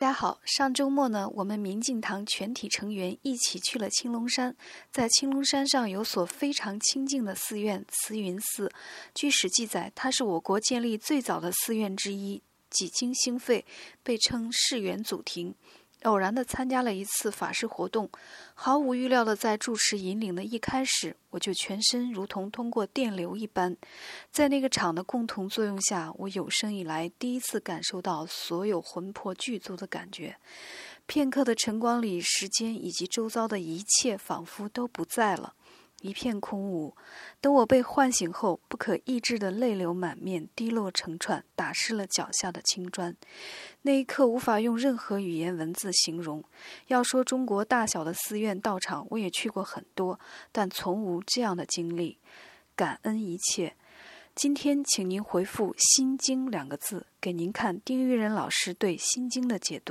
大家好，上周末呢，我们民进堂全体成员一起去了青龙山。在青龙山上有所非常清净的寺院慈云寺，据史记载，它是我国建立最早的寺院之一，几经兴废，被称世园祖庭。偶然的参加了一次法事活动，毫无预料的在住持引领的一开始，我就全身如同通过电流一般，在那个场的共同作用下，我有生以来第一次感受到所有魂魄具足的感觉。片刻的晨光里，时间以及周遭的一切仿佛都不在了。一片空无。等我被唤醒后，不可抑制的泪流满面，滴落成串，打湿了脚下的青砖。那一刻，无法用任何语言文字形容。要说中国大小的寺院道场，我也去过很多，但从无这样的经历。感恩一切。今天，请您回复“心经”两个字，给您看丁玉仁老师对《心经》的解读。